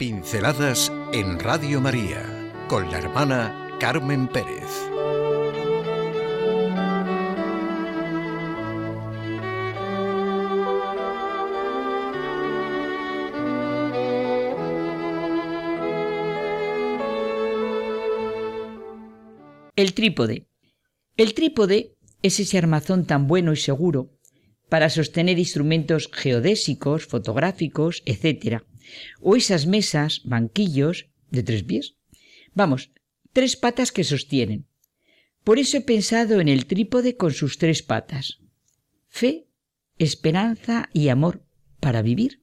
Pinceladas en Radio María con la hermana Carmen Pérez. El trípode. El trípode es ese armazón tan bueno y seguro para sostener instrumentos geodésicos, fotográficos, etc. O esas mesas, banquillos, de tres pies. Vamos, tres patas que sostienen. Por eso he pensado en el trípode con sus tres patas. Fe, esperanza y amor para vivir.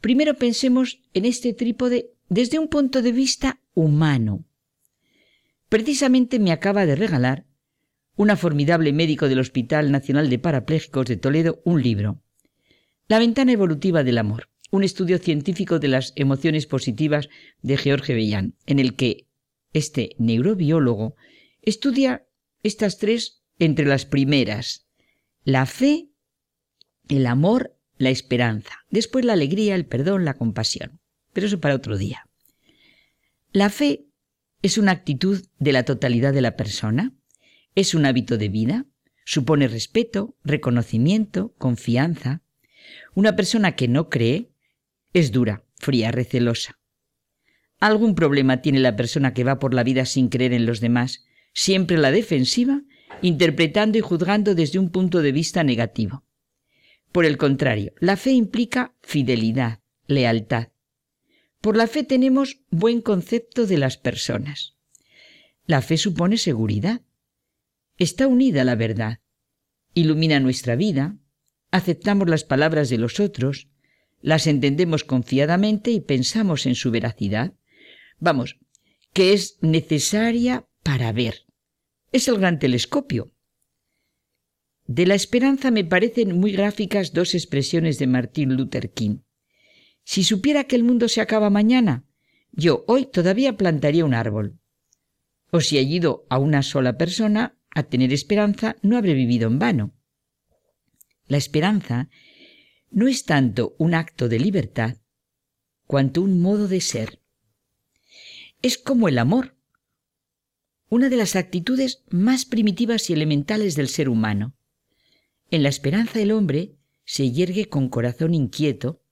Primero pensemos en este trípode desde un punto de vista humano. Precisamente me acaba de regalar una formidable médico del Hospital Nacional de Parapléjicos de Toledo, un libro. La ventana evolutiva del amor, un estudio científico de las emociones positivas de George Bellán, en el que este neurobiólogo estudia estas tres entre las primeras, la fe, el amor, la esperanza, después la alegría, el perdón, la compasión. Pero eso para otro día. La fe es una actitud de la totalidad de la persona, es un hábito de vida, supone respeto, reconocimiento, confianza. Una persona que no cree es dura, fría, recelosa. Algún problema tiene la persona que va por la vida sin creer en los demás, siempre la defensiva, interpretando y juzgando desde un punto de vista negativo. Por el contrario, la fe implica fidelidad, lealtad. Por la fe tenemos buen concepto de las personas. La fe supone seguridad, está unida a la verdad, ilumina nuestra vida, aceptamos las palabras de los otros, las entendemos confiadamente y pensamos en su veracidad. Vamos, que es necesaria para ver. Es el gran telescopio. De la esperanza me parecen muy gráficas dos expresiones de Martin Luther King. Si supiera que el mundo se acaba mañana, yo hoy todavía plantaría un árbol. O si he ido a una sola persona, a tener esperanza, no habré vivido en vano. La esperanza no es tanto un acto de libertad, cuanto un modo de ser. Es como el amor, una de las actitudes más primitivas y elementales del ser humano. En la esperanza el hombre se yergue con corazón inquieto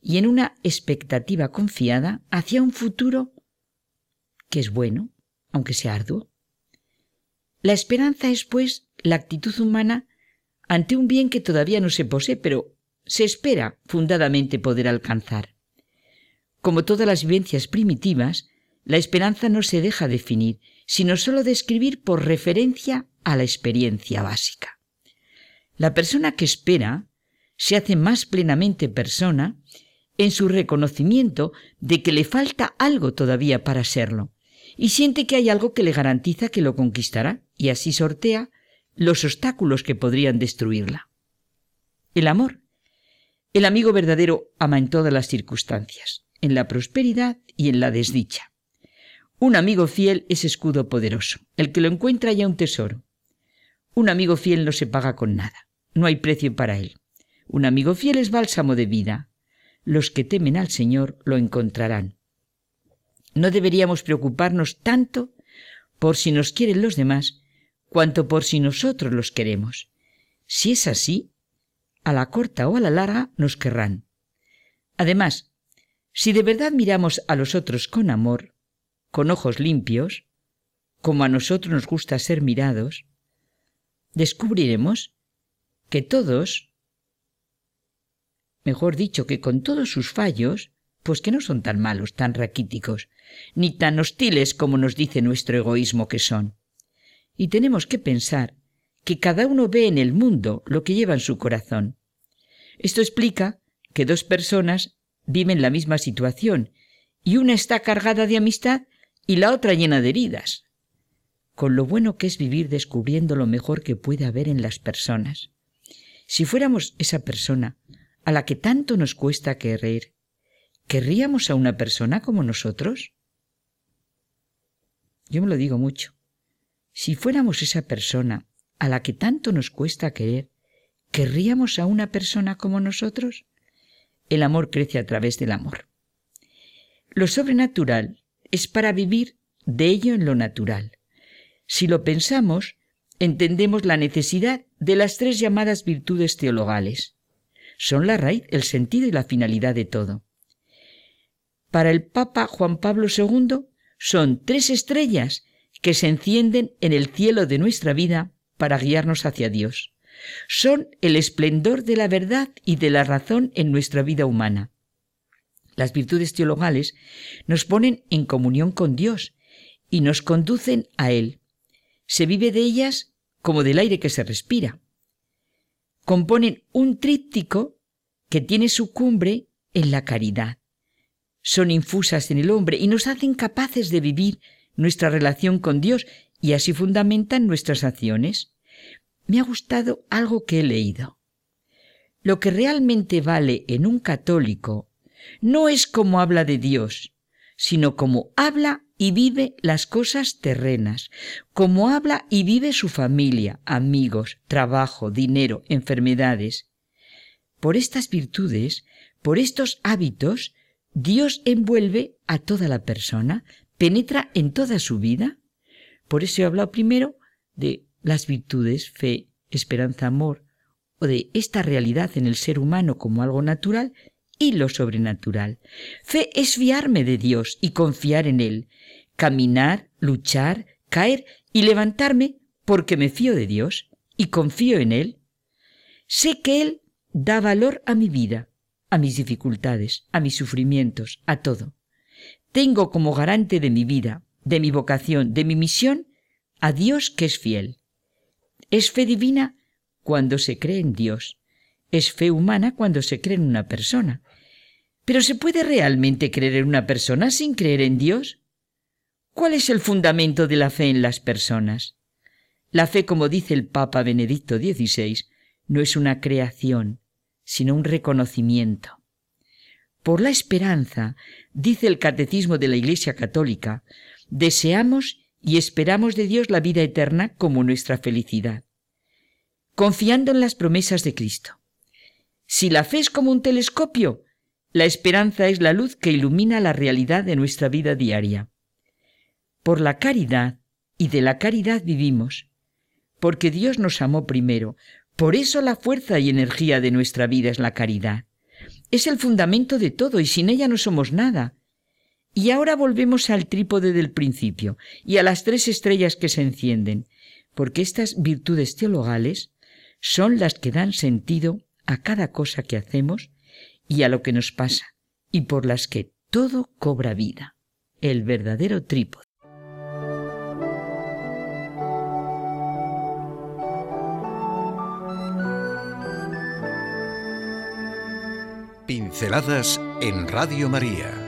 y en una expectativa confiada hacia un futuro que es bueno, aunque sea arduo. La esperanza es, pues, la actitud humana ante un bien que todavía no se posee, pero se espera fundadamente poder alcanzar. Como todas las vivencias primitivas, la esperanza no se deja definir, sino sólo describir por referencia a la experiencia básica. La persona que espera se hace más plenamente persona en su reconocimiento de que le falta algo todavía para serlo, y siente que hay algo que le garantiza que lo conquistará y así sortea los obstáculos que podrían destruirla. El amor. El amigo verdadero ama en todas las circunstancias, en la prosperidad y en la desdicha. Un amigo fiel es escudo poderoso, el que lo encuentra ya un tesoro. Un amigo fiel no se paga con nada, no hay precio para él. Un amigo fiel es bálsamo de vida. Los que temen al Señor lo encontrarán. No deberíamos preocuparnos tanto por si nos quieren los demás, cuanto por si nosotros los queremos. Si es así, a la corta o a la larga nos querrán. Además, si de verdad miramos a los otros con amor, con ojos limpios, como a nosotros nos gusta ser mirados, descubriremos que todos, mejor dicho, que con todos sus fallos, pues que no son tan malos, tan raquíticos, ni tan hostiles como nos dice nuestro egoísmo que son. Y tenemos que pensar que cada uno ve en el mundo lo que lleva en su corazón. Esto explica que dos personas viven la misma situación y una está cargada de amistad y la otra llena de heridas. Con lo bueno que es vivir descubriendo lo mejor que puede haber en las personas. Si fuéramos esa persona a la que tanto nos cuesta querer, ¿Querríamos a una persona como nosotros? Yo me lo digo mucho. Si fuéramos esa persona a la que tanto nos cuesta querer, ¿querríamos a una persona como nosotros? El amor crece a través del amor. Lo sobrenatural es para vivir de ello en lo natural. Si lo pensamos, entendemos la necesidad de las tres llamadas virtudes teologales. Son la raíz, el sentido y la finalidad de todo. Para el Papa Juan Pablo II son tres estrellas que se encienden en el cielo de nuestra vida para guiarnos hacia Dios. Son el esplendor de la verdad y de la razón en nuestra vida humana. Las virtudes teologales nos ponen en comunión con Dios y nos conducen a Él. Se vive de ellas como del aire que se respira. Componen un tríptico que tiene su cumbre en la caridad. Son infusas en el hombre y nos hacen capaces de vivir nuestra relación con Dios y así fundamentan nuestras acciones. Me ha gustado algo que he leído. Lo que realmente vale en un católico no es cómo habla de Dios, sino cómo habla y vive las cosas terrenas, cómo habla y vive su familia, amigos, trabajo, dinero, enfermedades. Por estas virtudes, por estos hábitos, Dios envuelve a toda la persona, penetra en toda su vida. Por eso he hablado primero de las virtudes, fe, esperanza, amor, o de esta realidad en el ser humano como algo natural y lo sobrenatural. Fe es fiarme de Dios y confiar en Él, caminar, luchar, caer y levantarme porque me fío de Dios y confío en Él. Sé que Él da valor a mi vida, a mis dificultades, a mis sufrimientos, a todo. Tengo como garante de mi vida, de mi vocación, de mi misión, a Dios que es fiel. Es fe divina cuando se cree en Dios. Es fe humana cuando se cree en una persona. Pero ¿se puede realmente creer en una persona sin creer en Dios? ¿Cuál es el fundamento de la fe en las personas? La fe, como dice el Papa Benedicto XVI, no es una creación, sino un reconocimiento. Por la esperanza, dice el Catecismo de la Iglesia Católica, deseamos y esperamos de Dios la vida eterna como nuestra felicidad, confiando en las promesas de Cristo. Si la fe es como un telescopio, la esperanza es la luz que ilumina la realidad de nuestra vida diaria. Por la caridad, y de la caridad vivimos, porque Dios nos amó primero, por eso la fuerza y energía de nuestra vida es la caridad. Es el fundamento de todo y sin ella no somos nada. Y ahora volvemos al trípode del principio y a las tres estrellas que se encienden, porque estas virtudes teologales son las que dan sentido a cada cosa que hacemos y a lo que nos pasa, y por las que todo cobra vida, el verdadero trípode. Pinceladas en Radio María